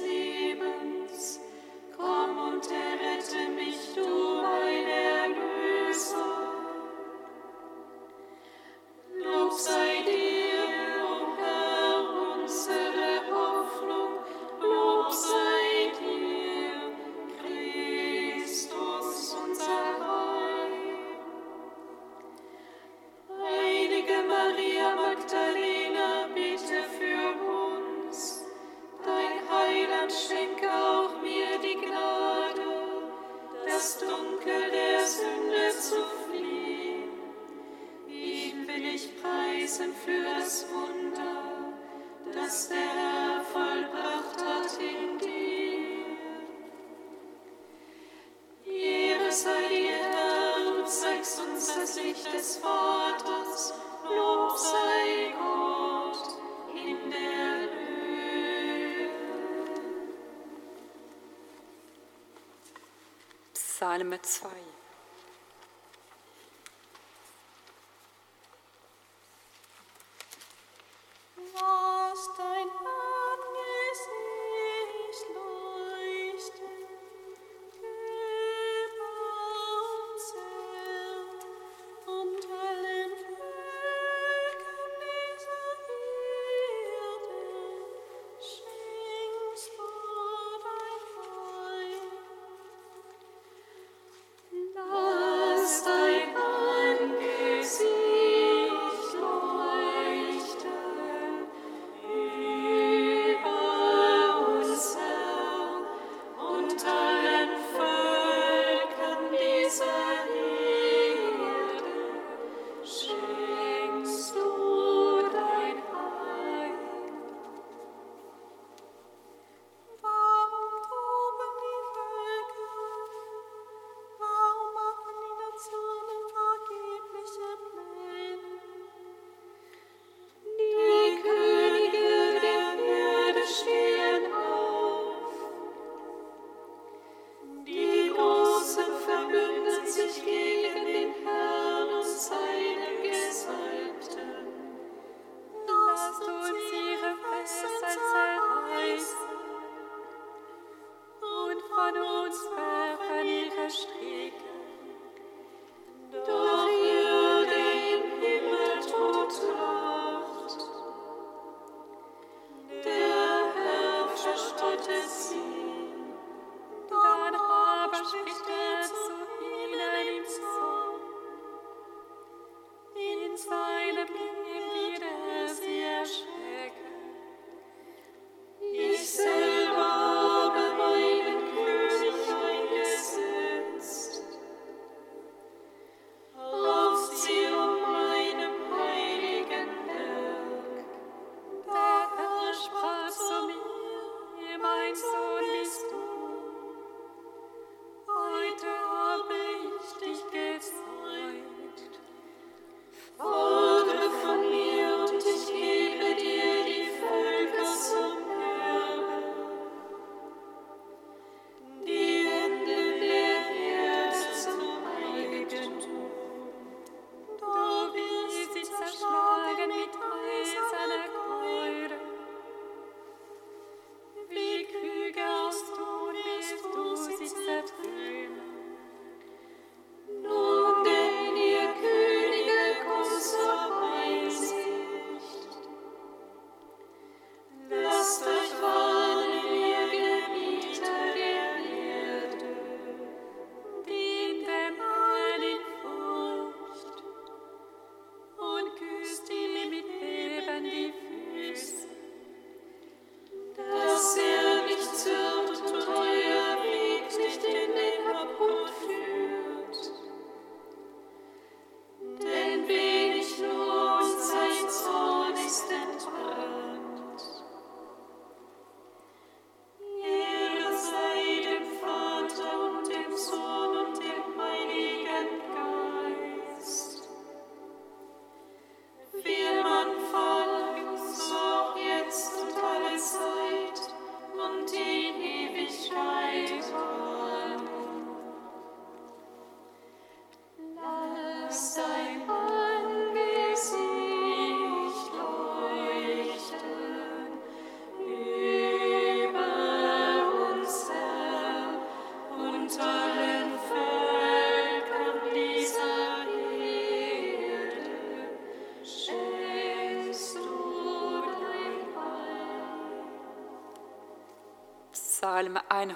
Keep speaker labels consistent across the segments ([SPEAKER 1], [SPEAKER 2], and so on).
[SPEAKER 1] Lebens. Komm und errette mich, du
[SPEAKER 2] Psalm 2.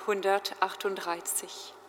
[SPEAKER 2] 138.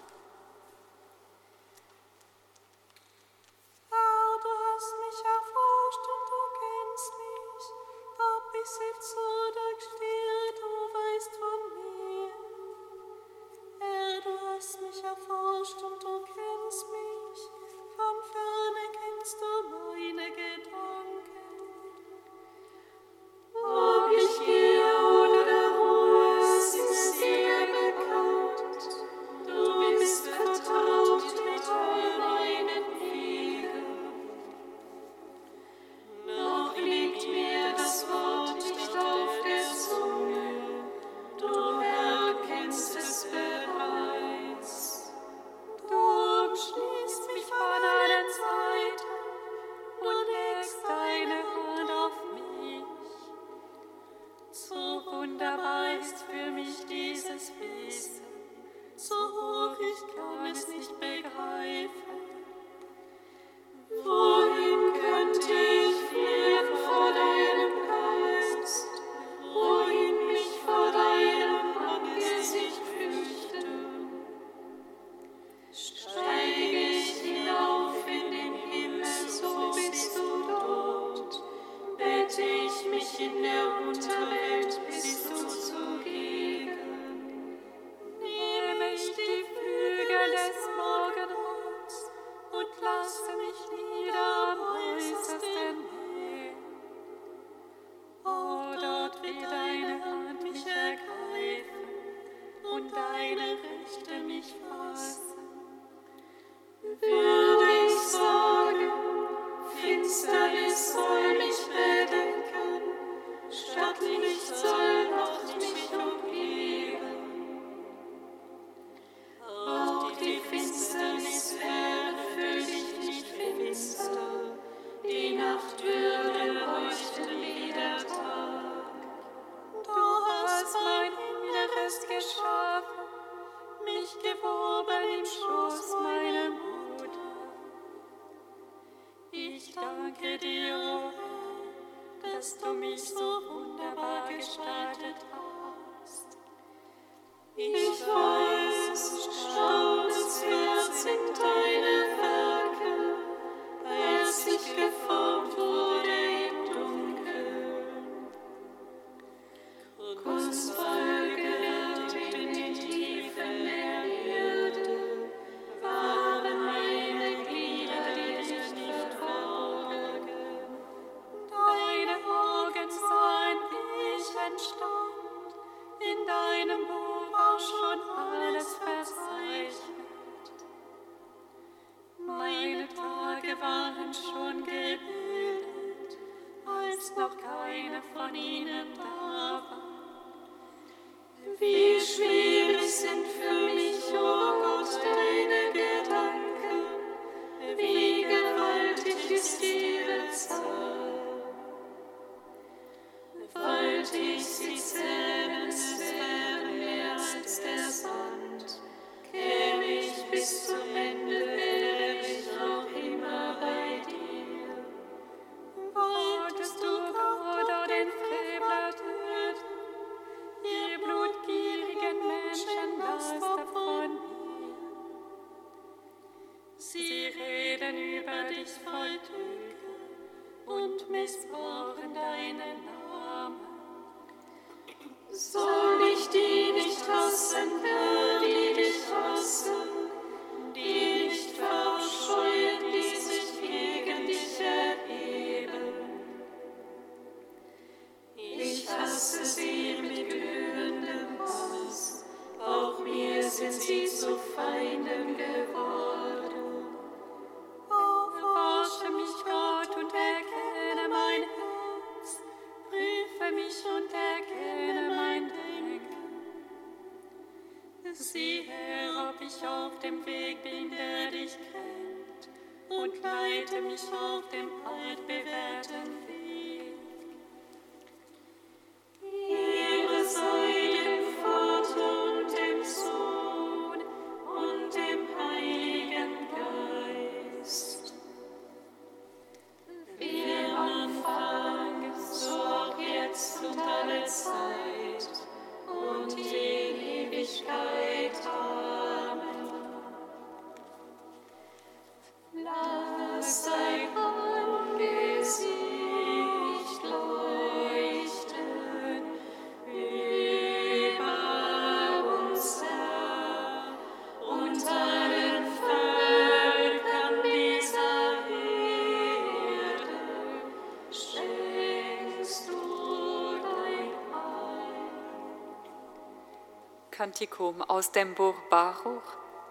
[SPEAKER 2] Kantikum aus dem Buch Baruch,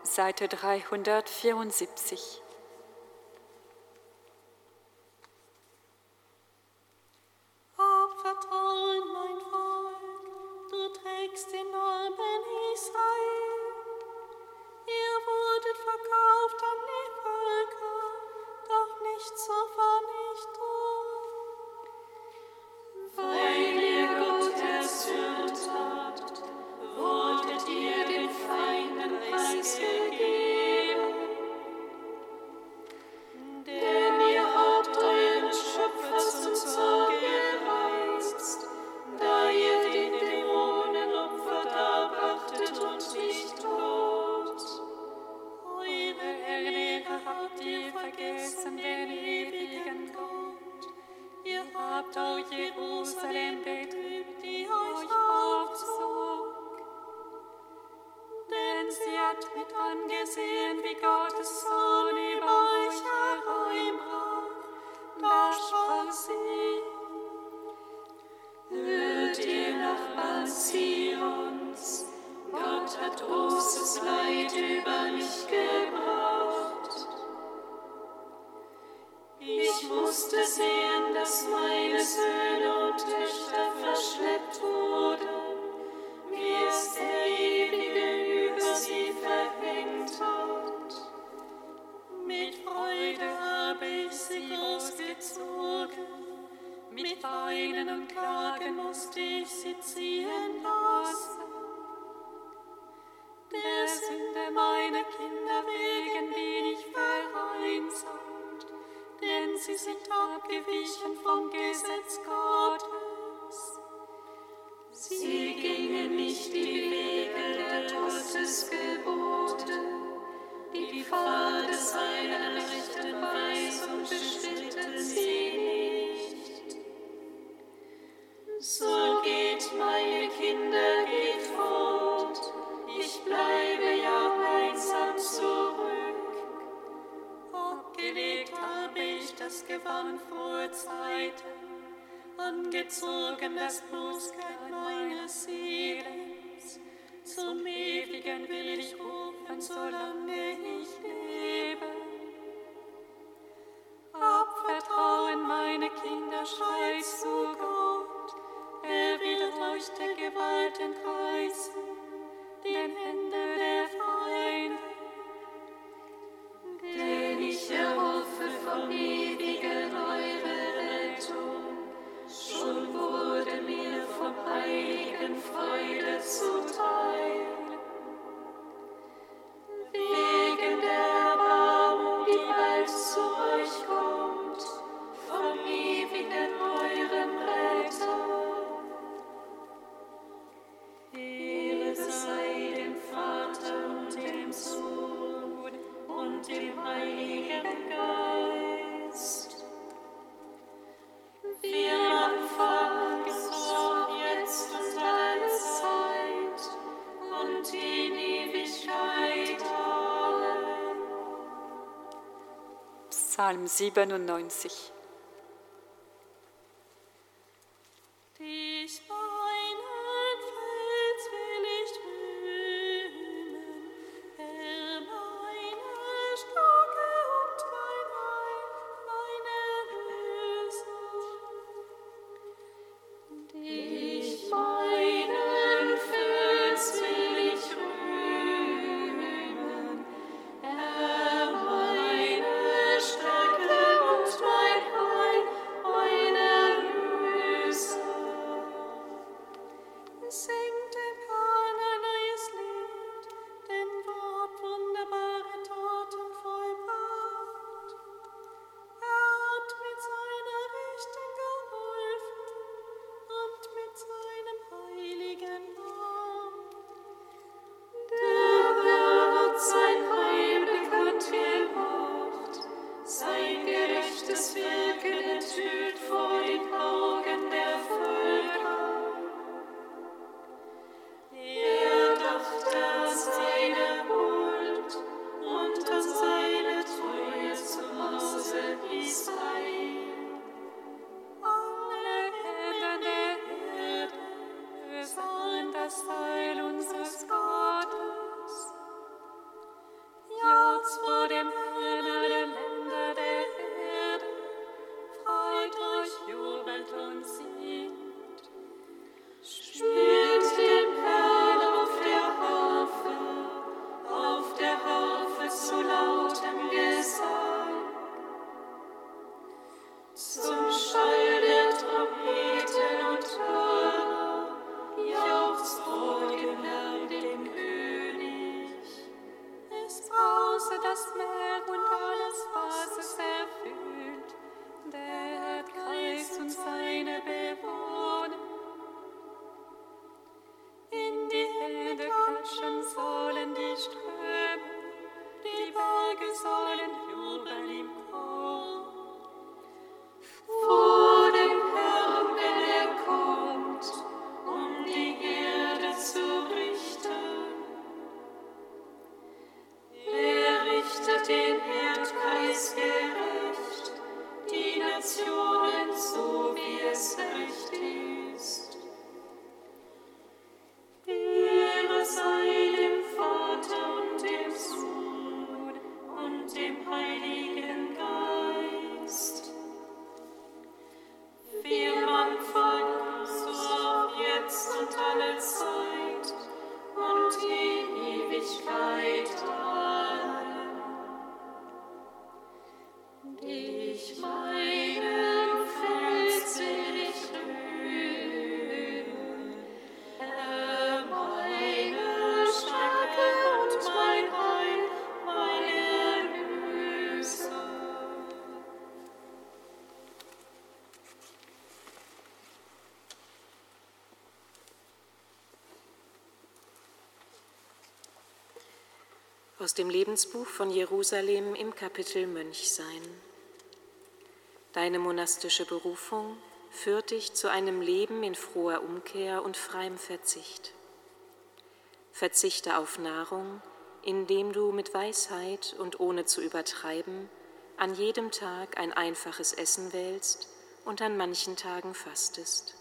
[SPEAKER 2] Seite 374.
[SPEAKER 1] habt,
[SPEAKER 2] O Jerusalem, betrübt die euch aufzog. Denn sie hat mit angesehen, wie Gottes Sohn über euch hereinbrach. Da sprach sie,
[SPEAKER 1] Hört ihr nach Balsions, Gott hat großes Leid über mich gebracht. musste sehen, dass meine Söhne und Töchter verschleppt wurden, wie es der Ewige über sie verhängt hat.
[SPEAKER 2] Mit Freude habe ich sie großgezogen, mit Weinen und Klagen musste ich sie ziehen lassen. Der Sünde mein denn sie sind abgewichen vom Gesetz Gottes.
[SPEAKER 1] Sie gingen nicht die Wege der Gottes Gebote, die Pfade seien goodness moves.
[SPEAKER 2] Psalm 97
[SPEAKER 3] Aus dem Lebensbuch von Jerusalem im Kapitel Mönchsein. Deine monastische Berufung führt dich zu einem Leben in froher Umkehr und freiem Verzicht. Verzichte auf Nahrung, indem du mit Weisheit und ohne zu übertreiben an jedem Tag ein einfaches Essen wählst und an manchen Tagen fastest.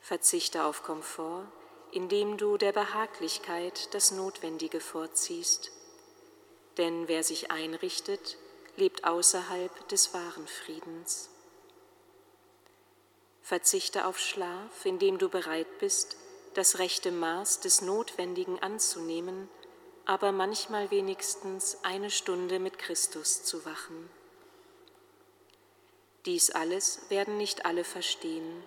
[SPEAKER 3] Verzichte auf Komfort, indem du der Behaglichkeit das Notwendige vorziehst. Denn wer sich einrichtet, lebt außerhalb des wahren Friedens. Verzichte auf Schlaf, indem du bereit bist, das rechte Maß des Notwendigen anzunehmen, aber manchmal wenigstens eine Stunde mit Christus zu wachen. Dies alles werden nicht alle verstehen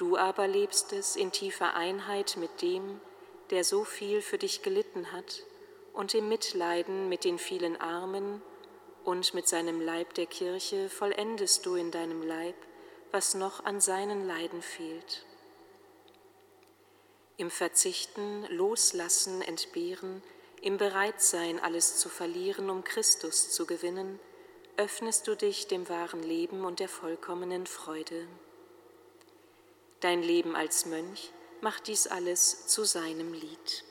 [SPEAKER 3] Du aber lebst es in tiefer Einheit mit dem, der so viel für dich gelitten hat, und im Mitleiden mit den vielen Armen, und mit seinem Leib der Kirche vollendest du in deinem Leib, was noch an seinen Leiden fehlt. Im Verzichten, Loslassen, Entbehren, im Bereitsein, alles zu verlieren, um Christus zu gewinnen, öffnest du dich dem wahren Leben und der vollkommenen Freude. Dein Leben als Mönch
[SPEAKER 2] macht dies alles zu seinem Lied.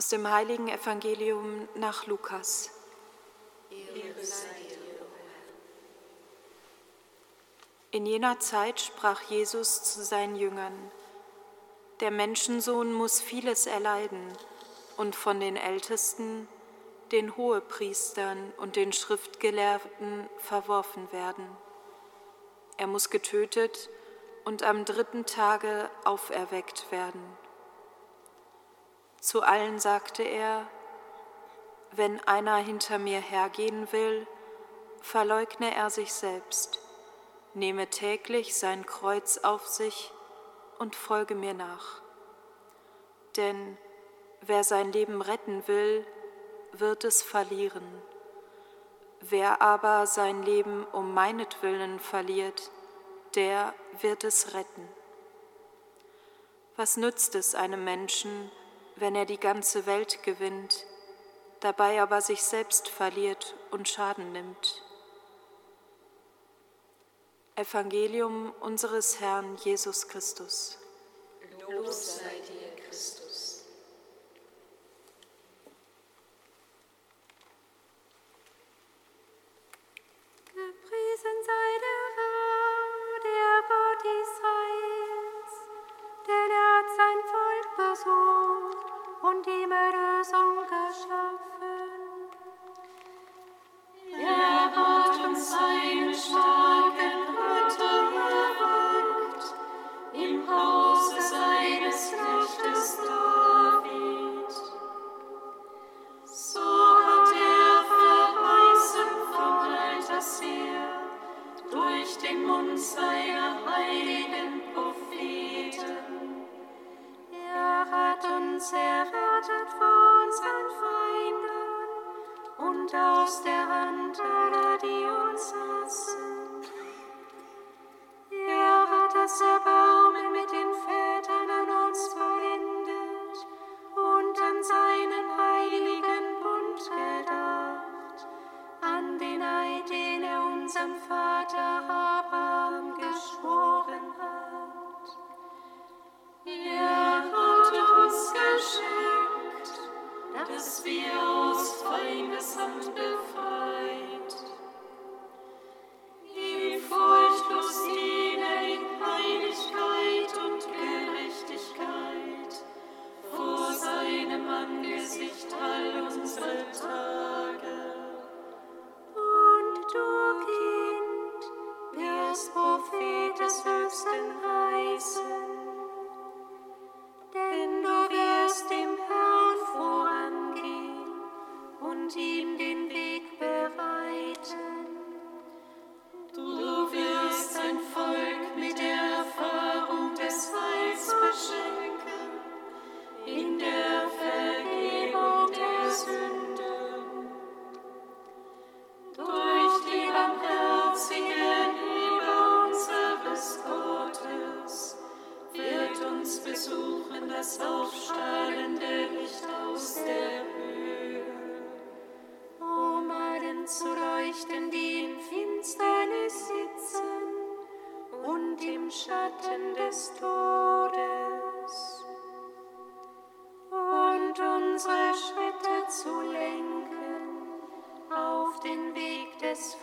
[SPEAKER 4] Aus dem heiligen Evangelium nach Lukas. In jener Zeit sprach Jesus zu seinen Jüngern, der Menschensohn muss vieles erleiden und von den Ältesten, den Hohepriestern und den Schriftgelehrten verworfen werden. Er muss getötet und am dritten Tage auferweckt werden. Zu allen sagte er, wenn einer hinter mir hergehen will, verleugne er sich selbst, nehme täglich sein Kreuz auf sich und folge mir nach. Denn wer sein Leben retten will, wird es verlieren. Wer aber sein Leben um meinetwillen verliert, der wird es retten. Was nützt es einem Menschen, wenn er die ganze Welt gewinnt, dabei aber sich selbst verliert und Schaden nimmt. Evangelium unseres Herrn Jesus Christus.
[SPEAKER 5] Lob sei dir,
[SPEAKER 6] des wir aus Feindes Hand
[SPEAKER 2] befreit. Yes.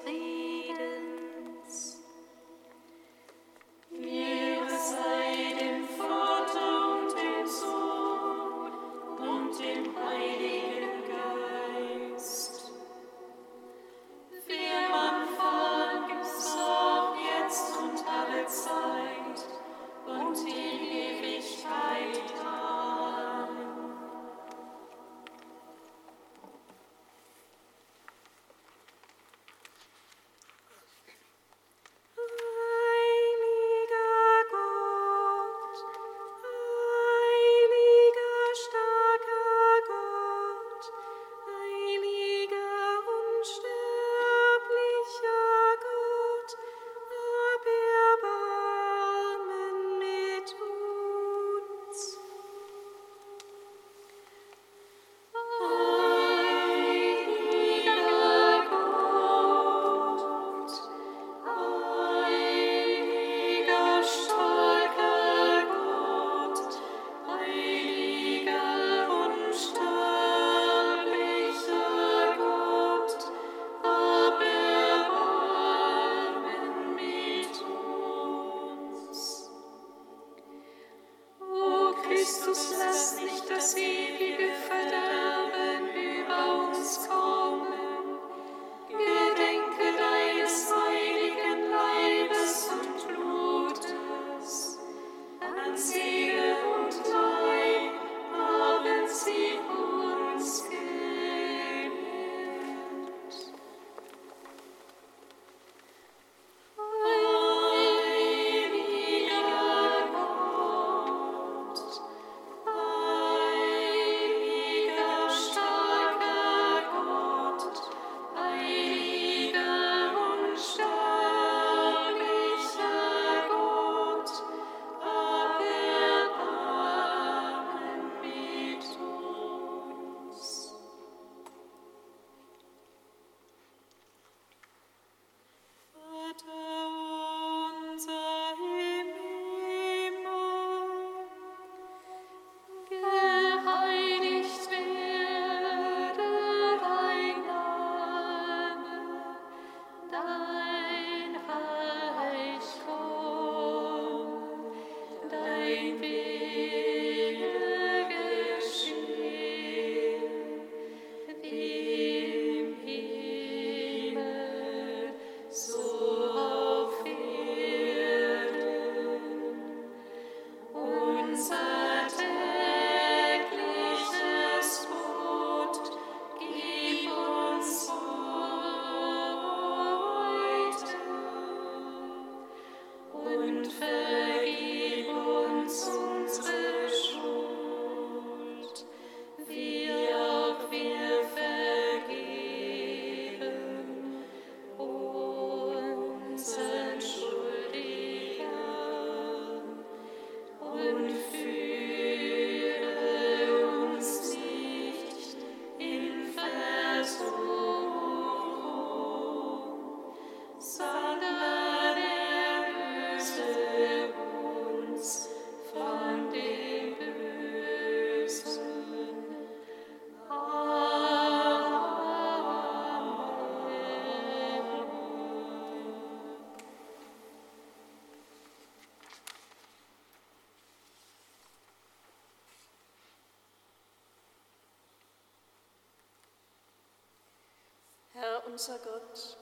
[SPEAKER 2] unser
[SPEAKER 7] Gott,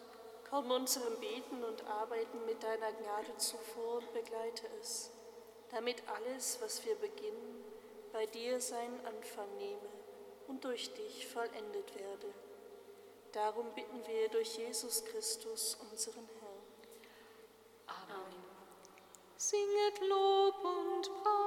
[SPEAKER 7] komm unserem Beten und Arbeiten mit deiner Gnade zuvor und begleite es, damit alles, was wir beginnen, bei dir seinen Anfang nehme und durch dich vollendet werde. Darum bitten wir durch Jesus Christus, unseren Herrn. Amen.
[SPEAKER 2] Singet Lob und Preis.